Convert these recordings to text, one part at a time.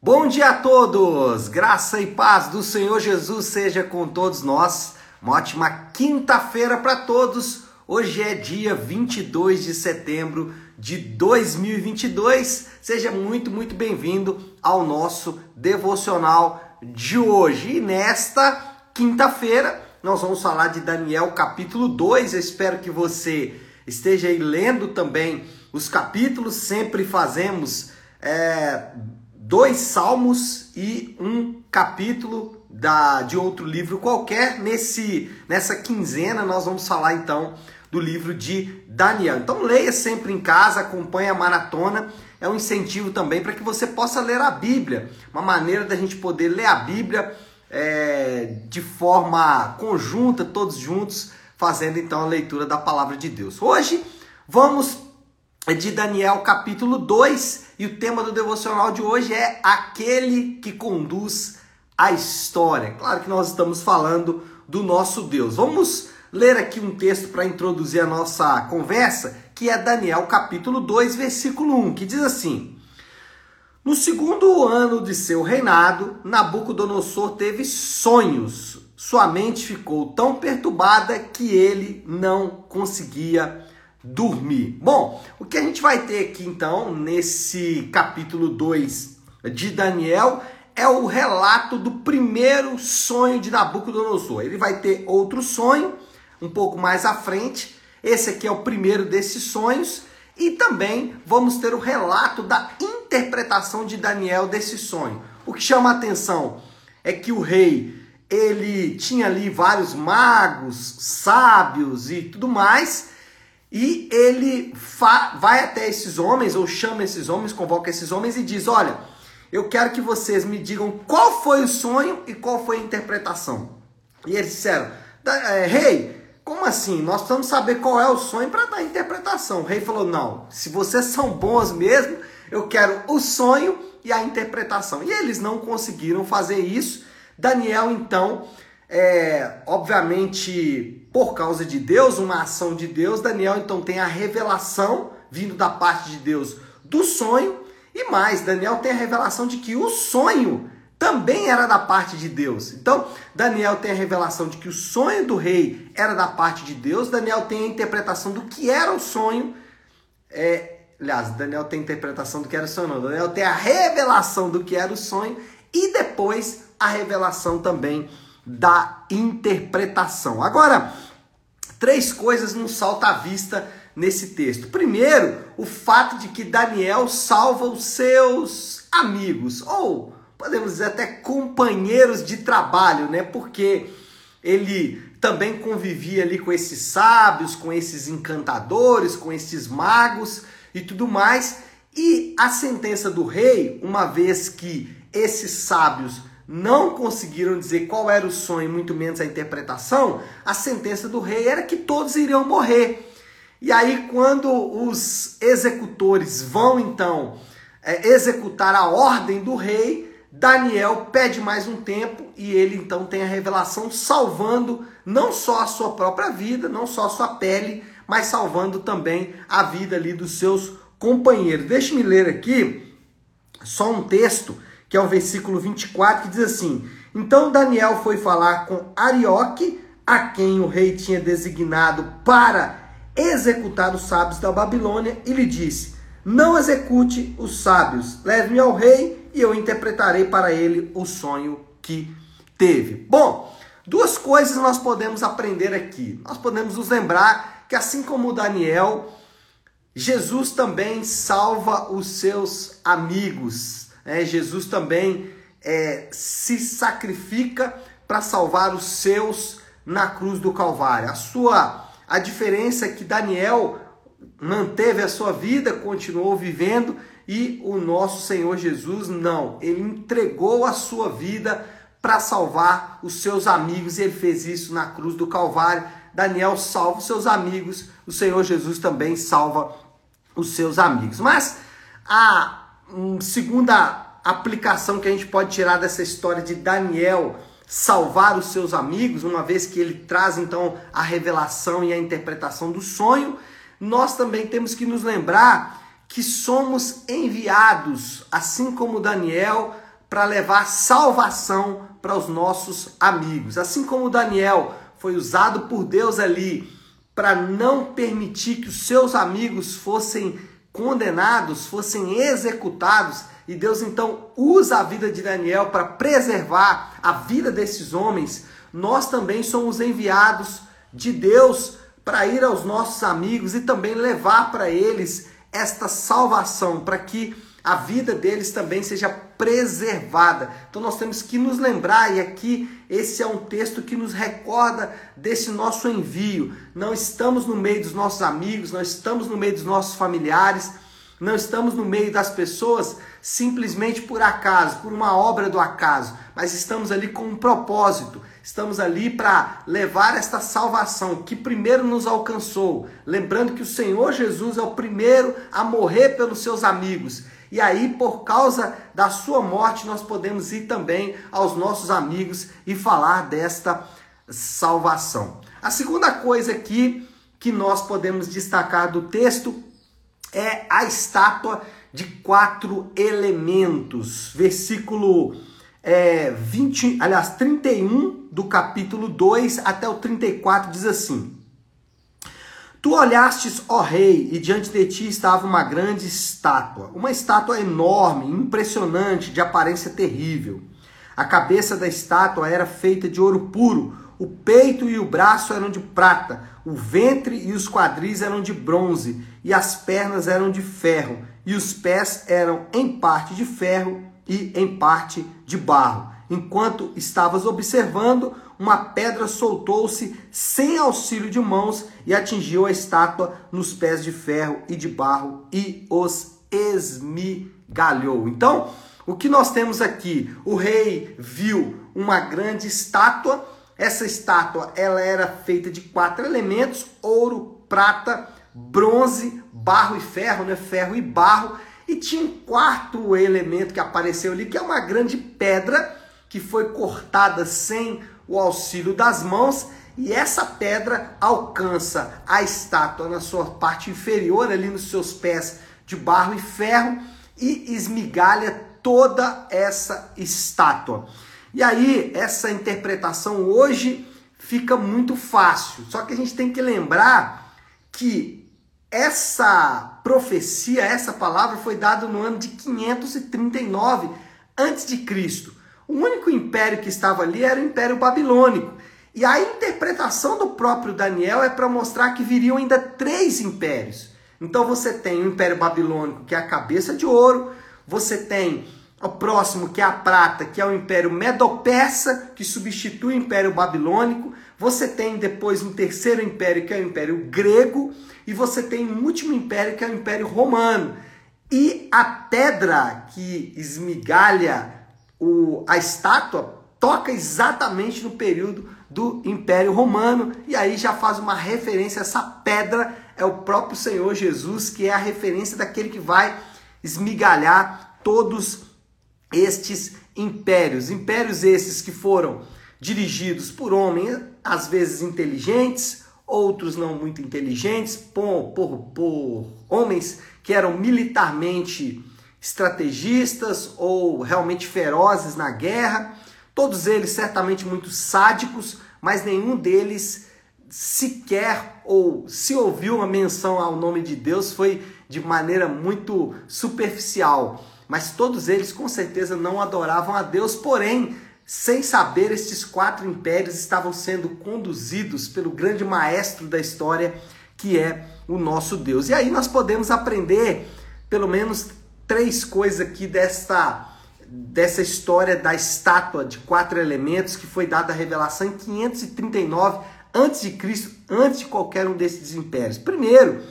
Bom dia a todos! Graça e paz do Senhor Jesus seja com todos nós. Uma ótima quinta-feira para todos. Hoje é dia 22 de setembro de 2022. Seja muito, muito bem-vindo ao nosso devocional de hoje. E nesta quinta-feira nós vamos falar de Daniel capítulo 2. Eu espero que você esteja aí lendo também os capítulos. Sempre fazemos. É, dois salmos e um capítulo da, de outro livro qualquer. Nesse, nessa quinzena nós vamos falar então do livro de Daniel. Então leia sempre em casa, acompanhe a maratona. É um incentivo também para que você possa ler a Bíblia. Uma maneira da gente poder ler a Bíblia é, de forma conjunta, todos juntos, fazendo então a leitura da palavra de Deus. Hoje vamos de Daniel capítulo 2 e o tema do devocional de hoje é aquele que conduz a história. Claro que nós estamos falando do nosso Deus. Vamos ler aqui um texto para introduzir a nossa conversa, que é Daniel capítulo 2, versículo 1, que diz assim: No segundo ano de seu reinado, Nabucodonosor teve sonhos. Sua mente ficou tão perturbada que ele não conseguia dormir. Bom, o que a gente vai ter aqui então nesse capítulo 2 de Daniel é o relato do primeiro sonho de Nabucodonosor. Ele vai ter outro sonho um pouco mais à frente. Esse aqui é o primeiro desses sonhos e também vamos ter o relato da interpretação de Daniel desse sonho. O que chama a atenção é que o rei ele tinha ali vários magos, sábios e tudo mais, e ele vai até esses homens, ou chama esses homens, convoca esses homens e diz: Olha, eu quero que vocês me digam qual foi o sonho e qual foi a interpretação. E eles disseram: é, Rei, como assim? Nós precisamos saber qual é o sonho para dar a interpretação. O rei falou: Não, se vocês são bons mesmo, eu quero o sonho e a interpretação. E eles não conseguiram fazer isso. Daniel, então, é, obviamente, por causa de Deus, uma ação de Deus, Daniel então tem a revelação vindo da parte de Deus do sonho, e mais, Daniel tem a revelação de que o sonho também era da parte de Deus. Então, Daniel tem a revelação de que o sonho do rei era da parte de Deus, Daniel tem a interpretação do que era o sonho. É, aliás, Daniel tem a interpretação do que era o sonho, não. Daniel tem a revelação do que era o sonho e depois a revelação também da interpretação. Agora, três coisas nos salta à vista nesse texto. Primeiro, o fato de que Daniel salva os seus amigos, ou podemos dizer até companheiros de trabalho, né? Porque ele também convivia ali com esses sábios, com esses encantadores, com esses magos e tudo mais. E a sentença do rei, uma vez que esses sábios não conseguiram dizer qual era o sonho, muito menos a interpretação, a sentença do rei era que todos iriam morrer. E aí, quando os executores vão então é, executar a ordem do rei, Daniel pede mais um tempo e ele então tem a revelação salvando não só a sua própria vida, não só a sua pele, mas salvando também a vida ali dos seus companheiros. Deixe-me ler aqui só um texto que é o versículo 24, que diz assim: Então Daniel foi falar com Arioque, a quem o rei tinha designado para executar os sábios da Babilônia, e lhe disse: Não execute os sábios, leve-me ao rei e eu interpretarei para ele o sonho que teve. Bom, duas coisas nós podemos aprender aqui. Nós podemos nos lembrar que, assim como Daniel, Jesus também salva os seus amigos. É, Jesus também é, se sacrifica para salvar os seus na cruz do Calvário. A sua a diferença é que Daniel manteve a sua vida, continuou vivendo e o nosso Senhor Jesus não. Ele entregou a sua vida para salvar os seus amigos e ele fez isso na cruz do Calvário. Daniel salva os seus amigos, o Senhor Jesus também salva os seus amigos. Mas a segunda aplicação que a gente pode tirar dessa história de Daniel salvar os seus amigos, uma vez que ele traz então a revelação e a interpretação do sonho, nós também temos que nos lembrar que somos enviados, assim como Daniel, para levar salvação para os nossos amigos. Assim como Daniel foi usado por Deus ali para não permitir que os seus amigos fossem condenados, fossem executados, e Deus então usa a vida de Daniel para preservar a vida desses homens, nós também somos enviados de Deus para ir aos nossos amigos e também levar para eles esta salvação, para que a vida deles também seja preservada. Então nós temos que nos lembrar, e aqui esse é um texto que nos recorda desse nosso envio. Não estamos no meio dos nossos amigos, não estamos no meio dos nossos familiares, não estamos no meio das pessoas simplesmente por acaso, por uma obra do acaso, mas estamos ali com um propósito. Estamos ali para levar esta salvação que primeiro nos alcançou. Lembrando que o Senhor Jesus é o primeiro a morrer pelos seus amigos. E aí, por causa da sua morte, nós podemos ir também aos nossos amigos e falar desta salvação. A segunda coisa aqui que nós podemos destacar do texto é a estátua de quatro elementos. Versículo é, 20, aliás, 31 do capítulo 2 até o 34 diz assim: Tu olhastes, ó rei, e diante de ti estava uma grande estátua, uma estátua enorme, impressionante, de aparência terrível. A cabeça da estátua era feita de ouro puro, o peito e o braço eram de prata, o ventre e os quadris eram de bronze, e as pernas eram de ferro, e os pés eram em parte de ferro e em parte de barro. Enquanto estavas observando, uma pedra soltou-se sem auxílio de mãos e atingiu a estátua nos pés de ferro e de barro e os esmigalhou. Então, o que nós temos aqui? O rei viu uma grande estátua. Essa estátua ela era feita de quatro elementos: ouro, prata, bronze, barro e ferro, né? Ferro e barro. E tinha um quarto elemento que apareceu ali, que é uma grande pedra que foi cortada sem o auxílio das mãos, e essa pedra alcança a estátua na sua parte inferior, ali nos seus pés de barro e ferro, e esmigalha toda essa estátua. E aí, essa interpretação hoje fica muito fácil. Só que a gente tem que lembrar que essa profecia, essa palavra foi dada no ano de 539 antes de Cristo. O único império que estava ali era o Império Babilônico. E a interpretação do próprio Daniel é para mostrar que viriam ainda três impérios. Então você tem o Império Babilônico, que é a cabeça de ouro, você tem o próximo, que é a prata, que é o Império Medo-Persa, que substitui o Império Babilônico, você tem depois um terceiro império, que é o Império Grego, e você tem um último império, que é o Império Romano. E a pedra que esmigalha o, a estátua toca exatamente no período do Império Romano, e aí já faz uma referência, essa pedra é o próprio Senhor Jesus, que é a referência daquele que vai esmigalhar todos estes impérios. Impérios esses que foram dirigidos por homens, às vezes inteligentes, outros não muito inteligentes, por, por, por homens que eram militarmente estrategistas ou realmente ferozes na guerra. Todos eles certamente muito sádicos, mas nenhum deles sequer ou se ouviu uma menção ao nome de Deus foi de maneira muito superficial. Mas todos eles com certeza não adoravam a Deus, porém sem saber, estes quatro impérios estavam sendo conduzidos pelo grande maestro da história, que é o nosso Deus. E aí nós podemos aprender pelo menos três coisas aqui desta, dessa história da estátua de quatro elementos que foi dada a revelação em 539 antes de Cristo, antes de qualquer um desses impérios. Primeiro,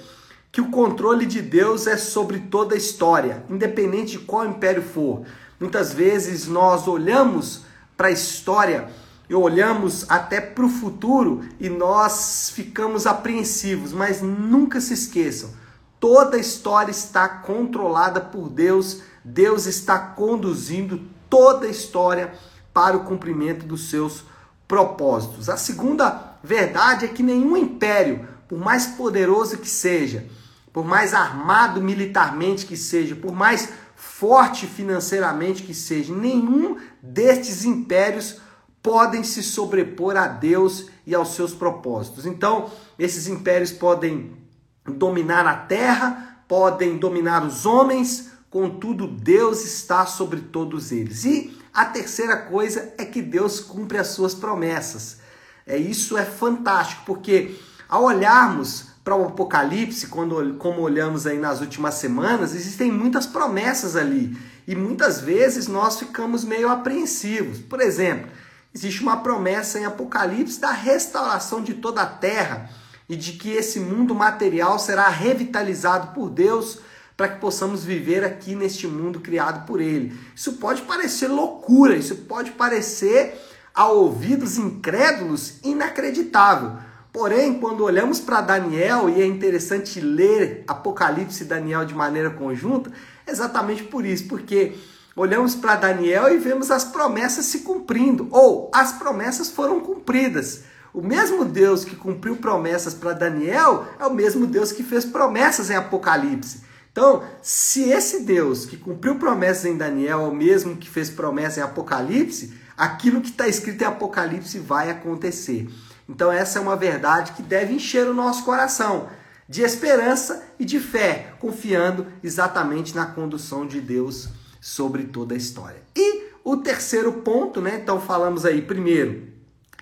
que o controle de Deus é sobre toda a história, independente de qual império for. Muitas vezes nós olhamos para a história e olhamos até para o futuro e nós ficamos apreensivos, mas nunca se esqueçam: toda a história está controlada por Deus, Deus está conduzindo toda a história para o cumprimento dos seus propósitos. A segunda verdade é que nenhum império, por mais poderoso que seja, por mais armado militarmente que seja, por mais forte financeiramente que seja, nenhum destes impérios podem se sobrepor a Deus e aos seus propósitos. Então, esses impérios podem dominar a terra, podem dominar os homens, contudo, Deus está sobre todos eles. E a terceira coisa é que Deus cumpre as suas promessas. É, isso é fantástico, porque ao olharmos para o Apocalipse, quando, como olhamos aí nas últimas semanas, existem muitas promessas ali. E muitas vezes nós ficamos meio apreensivos. Por exemplo, existe uma promessa em Apocalipse da restauração de toda a terra e de que esse mundo material será revitalizado por Deus para que possamos viver aqui neste mundo criado por Ele. Isso pode parecer loucura, isso pode parecer a ouvidos incrédulos inacreditável. Porém, quando olhamos para Daniel, e é interessante ler Apocalipse e Daniel de maneira conjunta, exatamente por isso, porque olhamos para Daniel e vemos as promessas se cumprindo, ou as promessas foram cumpridas. O mesmo Deus que cumpriu promessas para Daniel é o mesmo Deus que fez promessas em Apocalipse. Então, se esse Deus que cumpriu promessas em Daniel é o mesmo que fez promessas em Apocalipse, aquilo que está escrito em Apocalipse vai acontecer. Então, essa é uma verdade que deve encher o nosso coração de esperança e de fé, confiando exatamente na condução de Deus sobre toda a história. E o terceiro ponto, né? Então, falamos aí, primeiro,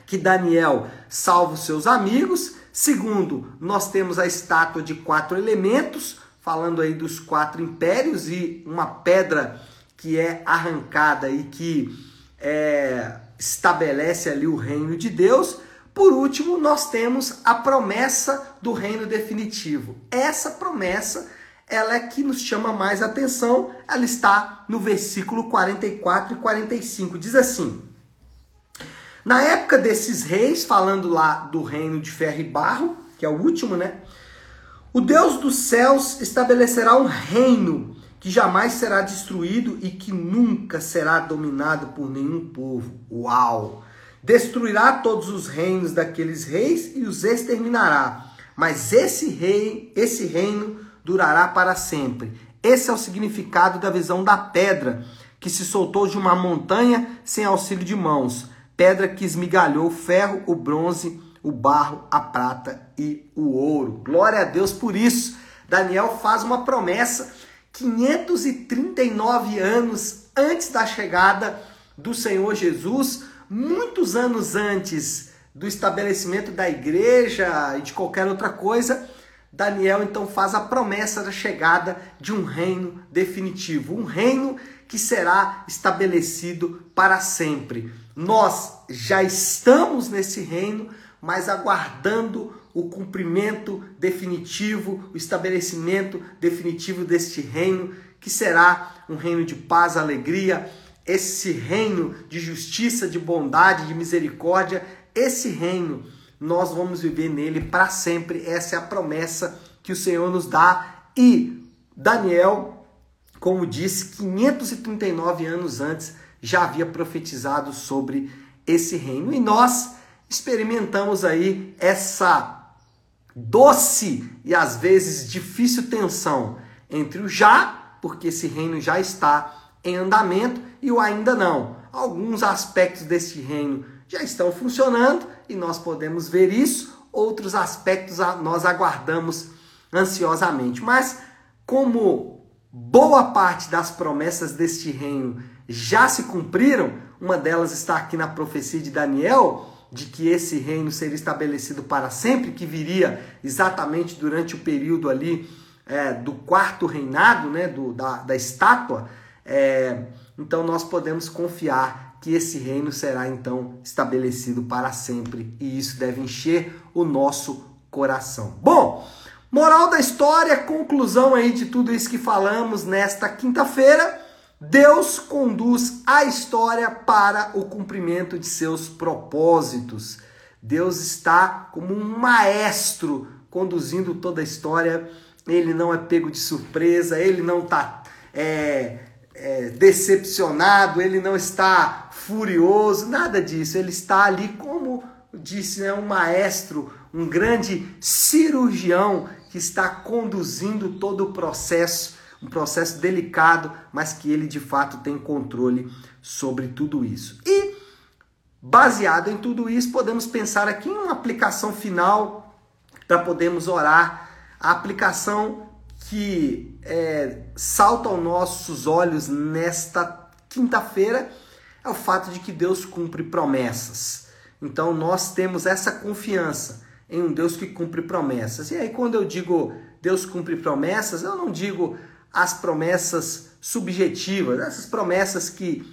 que Daniel salva os seus amigos. Segundo, nós temos a estátua de quatro elementos, falando aí dos quatro impérios e uma pedra que é arrancada e que é, estabelece ali o reino de Deus. Por último, nós temos a promessa do reino definitivo. Essa promessa, ela é que nos chama mais atenção. Ela está no versículo 44 e 45. Diz assim: na época desses reis, falando lá do reino de ferro e barro, que é o último, né? O Deus dos céus estabelecerá um reino que jamais será destruído e que nunca será dominado por nenhum povo. Uau! Destruirá todos os reinos daqueles reis e os exterminará. Mas esse rei, esse reino durará para sempre. Esse é o significado da visão da pedra que se soltou de uma montanha sem auxílio de mãos pedra que esmigalhou o ferro, o bronze, o barro, a prata e o ouro. Glória a Deus por isso. Daniel faz uma promessa 539 anos antes da chegada do Senhor Jesus, muitos anos antes do estabelecimento da igreja e de qualquer outra coisa, Daniel então faz a promessa da chegada de um reino definitivo, um reino que será estabelecido para sempre. Nós já estamos nesse reino, mas aguardando o cumprimento definitivo, o estabelecimento definitivo deste reino, que será um reino de paz, alegria, esse reino de justiça, de bondade, de misericórdia, esse reino nós vamos viver nele para sempre. Essa é a promessa que o Senhor nos dá e Daniel, como disse, 539 anos antes já havia profetizado sobre esse reino. E nós experimentamos aí essa doce e às vezes difícil tensão entre o já, porque esse reino já está em andamento, e o ainda não. Alguns aspectos desse reino já estão funcionando e nós podemos ver isso, outros aspectos nós aguardamos ansiosamente. Mas como boa parte das promessas deste reino já se cumpriram. Uma delas está aqui na profecia de Daniel, de que esse reino seria estabelecido para sempre, que viria exatamente durante o período ali é, do quarto reinado, né, do, da, da estátua. É, então nós podemos confiar que esse reino será então estabelecido para sempre e isso deve encher o nosso coração. Bom, moral da história, conclusão aí de tudo isso que falamos nesta quinta-feira. Deus conduz a história para o cumprimento de seus propósitos. Deus está como um maestro conduzindo toda a história. Ele não é pego de surpresa, ele não está é, é, decepcionado, ele não está furioso, nada disso. Ele está ali, como disse, né, um maestro, um grande cirurgião que está conduzindo todo o processo um processo delicado, mas que ele de fato tem controle sobre tudo isso. E baseado em tudo isso, podemos pensar aqui em uma aplicação final para podermos orar, a aplicação que é, salta aos nossos olhos nesta quinta-feira é o fato de que Deus cumpre promessas. Então nós temos essa confiança em um Deus que cumpre promessas. E aí quando eu digo Deus cumpre promessas, eu não digo as promessas subjetivas, essas promessas que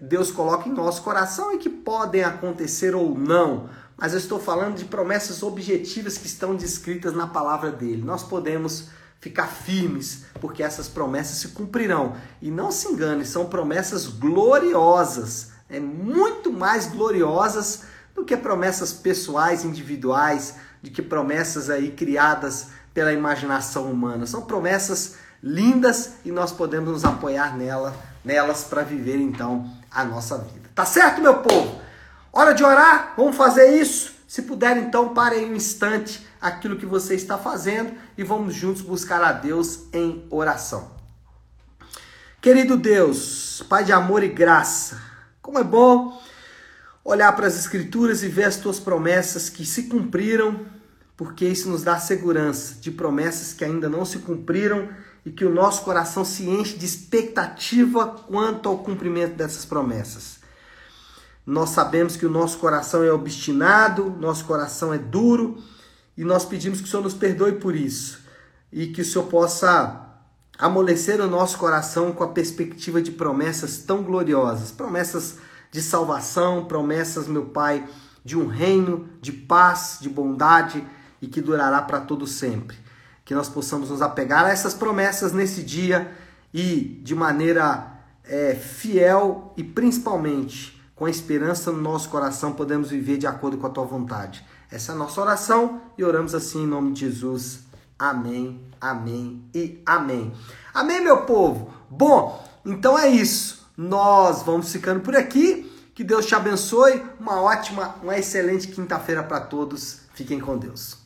Deus coloca em nosso coração e que podem acontecer ou não, mas eu estou falando de promessas objetivas que estão descritas na palavra dele. Nós podemos ficar firmes, porque essas promessas se cumprirão. E não se engane, são promessas gloriosas, é muito mais gloriosas do que promessas pessoais, individuais, de que promessas aí criadas pela imaginação humana. São promessas lindas e nós podemos nos apoiar nela, nelas para viver então a nossa vida. Tá certo, meu povo? Hora de orar? Vamos fazer isso? Se puder, então, pare aí um instante aquilo que você está fazendo e vamos juntos buscar a Deus em oração. Querido Deus, Pai de amor e graça, como é bom olhar para as Escrituras e ver as tuas promessas que se cumpriram, porque isso nos dá segurança de promessas que ainda não se cumpriram e que o nosso coração se enche de expectativa quanto ao cumprimento dessas promessas. Nós sabemos que o nosso coração é obstinado, nosso coração é duro e nós pedimos que o Senhor nos perdoe por isso e que o Senhor possa amolecer o nosso coração com a perspectiva de promessas tão gloriosas, promessas de salvação, promessas, meu Pai, de um reino de paz, de bondade e que durará para todo sempre. Que nós possamos nos apegar a essas promessas nesse dia e de maneira é, fiel e principalmente com a esperança no nosso coração podemos viver de acordo com a tua vontade. Essa é a nossa oração e oramos assim em nome de Jesus. Amém, amém e amém. Amém, meu povo? Bom, então é isso. Nós vamos ficando por aqui. Que Deus te abençoe. Uma ótima, uma excelente quinta-feira para todos. Fiquem com Deus.